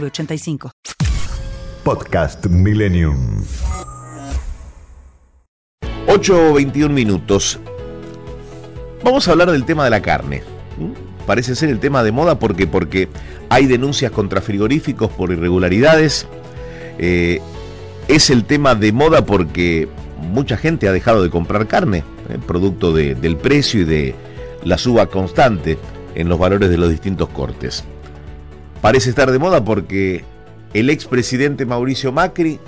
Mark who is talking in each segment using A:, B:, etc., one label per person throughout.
A: 906985.
B: Podcast Millennium.
C: 8.21 minutos. Vamos a hablar del tema de la carne. ¿Mm? Parece ser el tema de moda porque, porque hay denuncias contra frigoríficos por irregularidades. Eh, es el tema de moda porque mucha gente ha dejado de comprar carne, eh, producto de- del precio y de la suba constante en los valores de los distintos cortes. Parece estar de moda porque el expresidente Mauricio Macri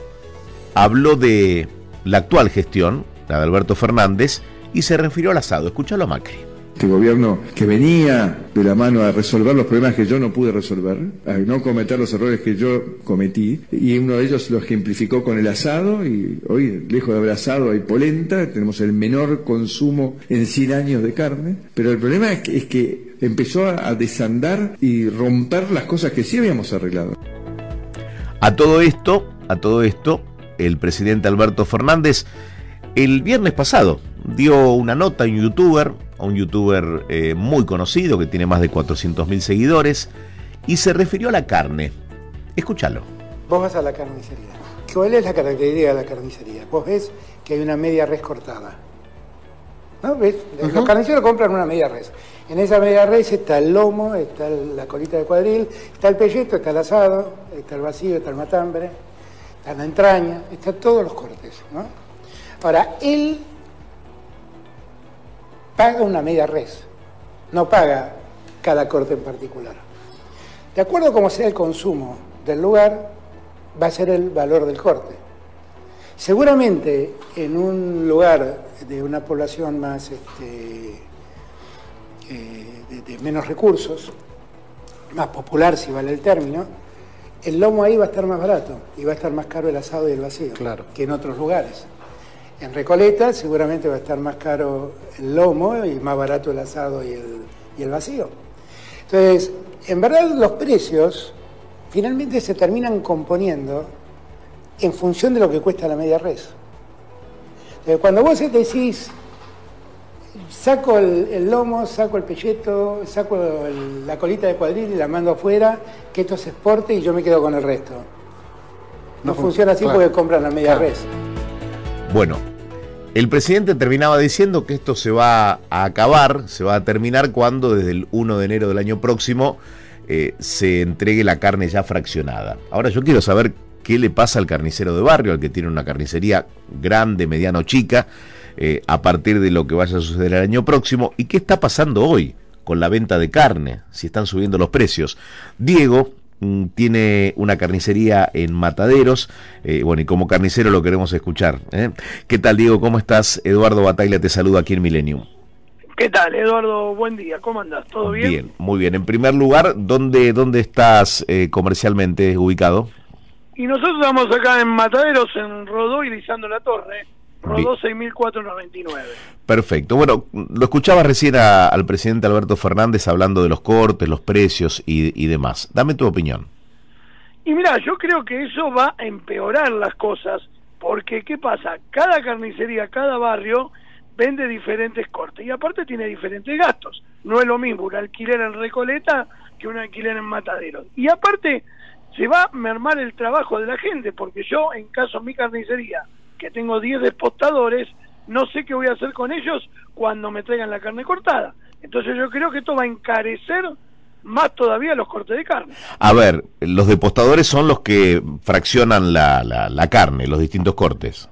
C: habló de la actual gestión, la de Alberto Fernández, y se refirió al asado. Escúchalo a Macri.
D: Este gobierno que venía de la mano a resolver los problemas que yo no pude resolver, a no cometer los errores que yo cometí, y uno de ellos lo ejemplificó con el asado, y hoy, lejos de haber asado, hay polenta, tenemos el menor consumo en 100 años de carne, pero el problema es que, es que empezó a, desandar y romper las cosas que sí habíamos arreglado.
C: A todo esto, a todo esto, el presidente Alberto Fernández el viernes pasado dio una nota a un youtuber, a un youtuber eh, muy conocido que tiene más de 400.000 seguidores, y se refirió a la carne. Escúchalo.
E: Vos vas a la carnicería. ¿Cuál es la característica de la carnicería? Vos ves que hay una media res cortada. ¿No? ¿Ves? Los carniceros compran una media res. En esa media res está el lomo, está la colita de cuadril, está el pelleto, está el asado, está el vacío, está el matambre, está la entraña, está todos los cortes. ¿no? Ahora, él paga una media res, no paga cada corte en particular. De acuerdo a cómo sea el consumo del lugar, va a ser el valor del corte. Seguramente en un lugar de una población más este, eh, de, de menos recursos, más popular si vale el término, el lomo ahí va a estar más barato y va a estar más caro el asado y el vacío que en otros lugares. En Recoleta seguramente va a estar más caro el lomo y más barato el asado y el, y el vacío. Entonces, en verdad los precios finalmente se terminan componiendo en función de lo que cuesta la media res. Entonces, cuando vos decís, saco el, el lomo, saco el pelleto, saco el- la colita de cuadril y la mando afuera, que esto se exporte y yo me quedo con el resto. No, funciona así porque compran la media res.
C: Bueno, el presidente terminaba diciendo que esto se va a acabar, se va a terminar cuando desde el 1 de enero del año próximo eh, se entregue la carne ya fraccionada. Ahora yo quiero saber qué le pasa al carnicero de barrio, al que tiene una carnicería grande, mediano, chica, eh, a partir de lo que vaya a suceder el año próximo y qué está pasando hoy con la venta de carne, si están subiendo los precios. Diego tiene una carnicería en Mataderos, eh, bueno, y como carnicero lo queremos escuchar. ¿eh? ¿Qué tal, Diego? ¿Cómo estás? Eduardo Bataglia te saluda aquí en Millennium.
F: ¿Qué tal, Eduardo? Buen día, ¿cómo andás? ¿Todo bien?
C: muy bien. En primer lugar, ¿dónde, dónde estás eh, comercialmente ubicado?
F: Y nosotros estamos acá en Mataderos, en Rodó y Lisando la Torre. Rodó 6499.
C: Perfecto. Bueno, lo escuchaba recién a- al presidente Alberto Fernández hablando de los cortes, los precios y, y demás. Dame tu opinión.
F: Y mira, yo creo que eso va a empeorar las cosas, porque ¿qué pasa? Cada carnicería, cada barrio vende diferentes cortes y aparte tiene diferentes gastos. No es lo mismo un alquiler en Recoleta que un alquiler en Mataderos. Y aparte se va a mermar el trabajo de la gente, porque yo, en caso de mi carnicería, que tengo 10 despostadores, no sé qué voy a hacer con ellos cuando me traigan la carne cortada. Entonces yo creo que esto va a encarecer más todavía los cortes de carne.
C: A ver, los depostadores son los que fraccionan la, la, la carne, los distintos cortes.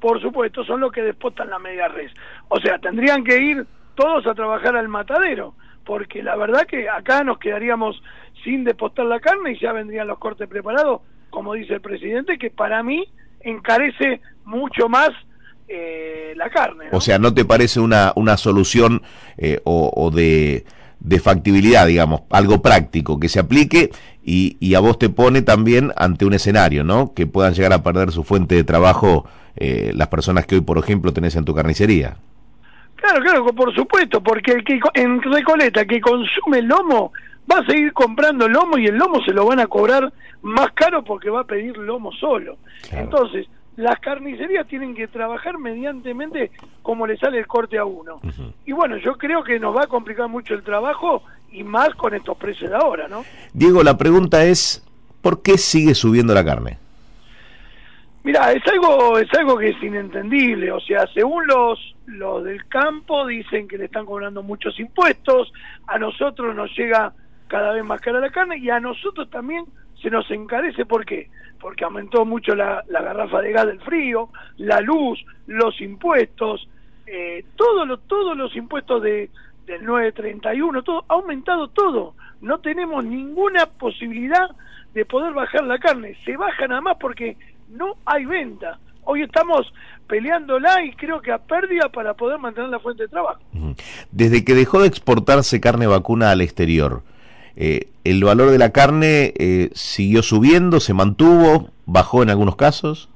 F: por supuesto, son los que despostan la media res. O sea, tendrían que ir todos a trabajar al matadero, porque la verdad que acá nos quedaríamos sin despostar la carne y ya vendrían los cortes preparados, como dice el presidente, que para mí encarece mucho más eh, la carne. ¿no?
C: O sea, ¿no te parece una, una solución eh, o, o de, de factibilidad, digamos, algo práctico que se aplique y, y, a vos te pone también ante un escenario, ¿no? Que puedan llegar a perder su fuente de trabajo eh, las personas que hoy, por ejemplo, tenés en tu carnicería.
F: Claro, claro, por supuesto, porque el que en Recoleta que consume lomo va a seguir comprando lomo y el lomo se lo van a cobrar más caro porque va a pedir lomo solo. Entonces, las carnicerías tienen que trabajar mediantemente como le sale el corte a uno. Y bueno, yo creo que nos va a complicar mucho el trabajo y más con estos precios de ahora, ¿no?
C: Diego, la pregunta es, ¿por qué sigue subiendo la carne?
F: Mira, es algo es algo que es inentendible, o sea, según los los del campo dicen que le están cobrando muchos impuestos, a nosotros nos llega cada vez más cara la carne y a nosotros también se nos encarece, ¿por qué? Porque aumentó mucho la, la garrafa de gas del frío, la luz, los impuestos, eh, todo todos los impuestos de, del 931, todo, ha aumentado todo. No tenemos ninguna posibilidad de poder bajar la carne. Se baja nada más porque no hay venta. Hoy estamos peleándola y creo que a pérdida para poder mantener la fuente de trabajo.
C: Desde que dejó de exportarse carne vacuna al exterior, eh, ¿el valor de la carne eh, siguió subiendo, se mantuvo, bajó en algunos casos?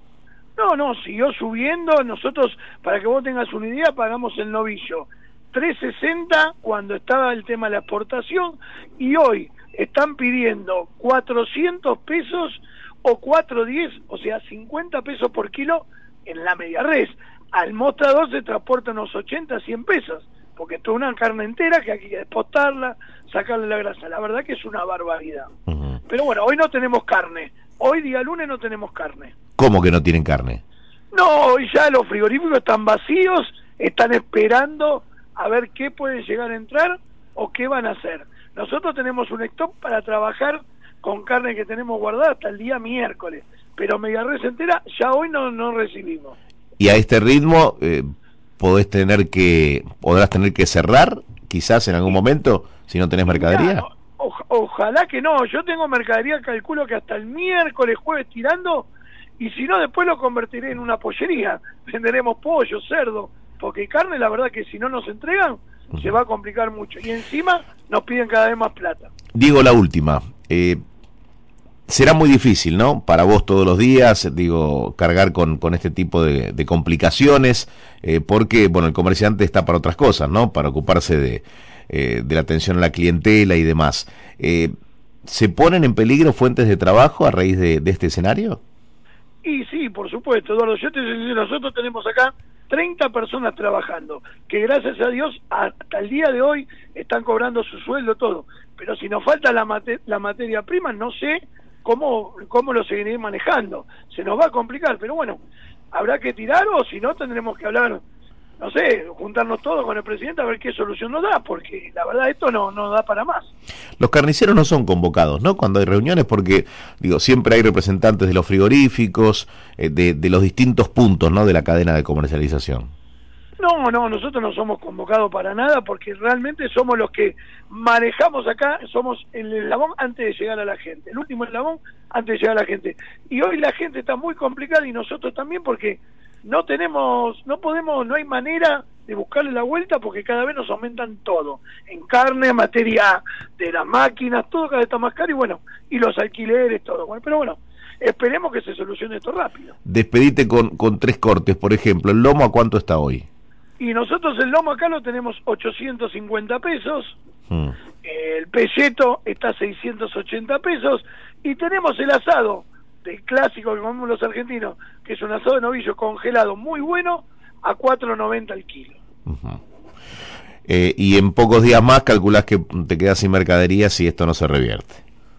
F: No, no, siguió subiendo. Nosotros, para que vos tengas una idea, pagamos el novillo 360 cuando estaba el tema de la exportación y hoy están pidiendo 400 pesos o 4.10, o sea, 50 pesos por kilo en la media res. Al mostrador se transporta unos 80, 100 pesos, porque esto es una carne entera que hay que despostarla, sacarle la grasa. La verdad que es una barbaridad. Pero bueno, hoy no tenemos carne. Hoy día lunes no tenemos carne.
C: ¿Cómo que no tienen carne?
F: No, hoy ya los frigoríficos están vacíos, están esperando a ver qué puede llegar a entrar o qué van a hacer. Nosotros tenemos un stock para trabajar con carne que tenemos guardada hasta el día miércoles, pero media res entera ya hoy no, no recibimos.
C: Y a este ritmo eh, podés tener que, podrás tener que cerrar, quizás en algún momento, si no tenés mercadería.
F: ojalá que no, yo tengo mercadería, calculo que hasta el miércoles, jueves tirando, y si no, después lo convertiré en una pollería. Venderemos pollo, cerdo, porque carne, la verdad que si no nos entregan, se va a complicar mucho. Y encima nos piden cada vez más plata.
C: Digo la última. Eh, será muy difícil, ¿no? Para vos todos los días, digo, cargar con, con este tipo de, complicaciones, eh, porque, bueno, el comerciante está para otras cosas, ¿no? Para ocuparse de, eh, de la atención a la clientela y demás. Eh, ¿Se ponen en peligro fuentes de trabajo a raíz de, de este escenario?
F: Y sí, por supuesto, Eduardo. Yo te nosotros tenemos acá 30 personas trabajando, que gracias a Dios hasta el día de hoy están cobrando su sueldo, todo. Pero si nos falta la, la materia prima, no sé cómo, cómo lo seguiré manejando. Se nos va a complicar, pero bueno, habrá que tirar o si no tendremos que hablar, no sé, juntarnos todos con el presidente a ver qué solución nos da, porque la verdad esto no, no da para más.
C: Los carniceros no son convocados, ¿no? Cuando hay reuniones, porque, digo, siempre hay representantes de los frigoríficos, eh, de, de los distintos puntos, ¿no? De la cadena de comercialización.
F: No, no, nosotros no somos convocados para nada porque realmente somos los que manejamos acá, somos el eslabón antes de llegar a la gente, el último eslabón antes de llegar a la gente. Y hoy la gente está muy complicada y nosotros también porque no tenemos, no podemos, no hay manera de buscarle la vuelta porque cada vez nos aumentan todo, en carne, materia de las máquinas, todo cada vez está más caro y bueno, y los alquileres, todo. Bueno, pero bueno, esperemos que se solucione esto rápido.
C: Despedite con, con tres cortes, por ejemplo, ¿el lomo a cuánto está hoy?
F: Y nosotros el lomo acá lo tenemos 850 pesos, hmm. el pelleto está 680 pesos y tenemos el asado del clásico que comemos los argentinos, que es un asado de novillo congelado muy bueno, a 4.90 el kilo.
C: Eh, y en pocos días más calculas que te quedas sin mercadería si esto no se revierte.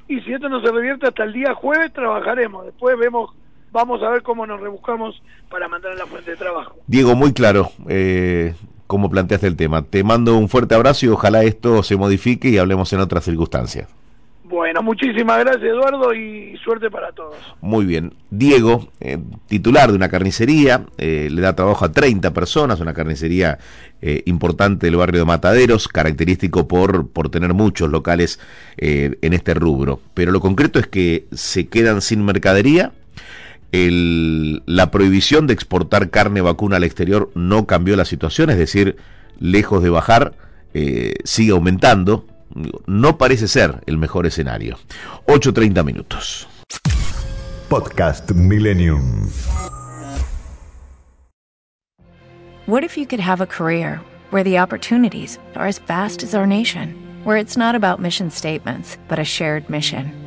F: Y si esto no se revierte hasta el día jueves trabajaremos, después vemos vamos a ver cómo nos rebuscamos para mantener la fuente de trabajo.
C: Diego, muy claro eh, cómo planteaste el tema. Te mando un fuerte abrazo y ojalá esto se modifique y hablemos en otras circunstancias.
F: Bueno, muchísimas gracias Eduardo y suerte para todos.
C: Muy bien. Diego, eh, titular de una carnicería, eh, le da trabajo a 30 personas, una carnicería eh, importante del barrio de Mataderos, característico por, por tener muchos locales en este rubro. Pero lo concreto es que se quedan sin mercadería el, la prohibición de exportar carne vacuna al exterior no cambió la situación, es decir, lejos de bajar, eh, sigue aumentando no parece ser el mejor escenario. 8.30 minutos.
B: Podcast Millennium.
G: What if you could have a career where the opportunities are as vast as our nation, where it's not about mission statements, but a shared mission?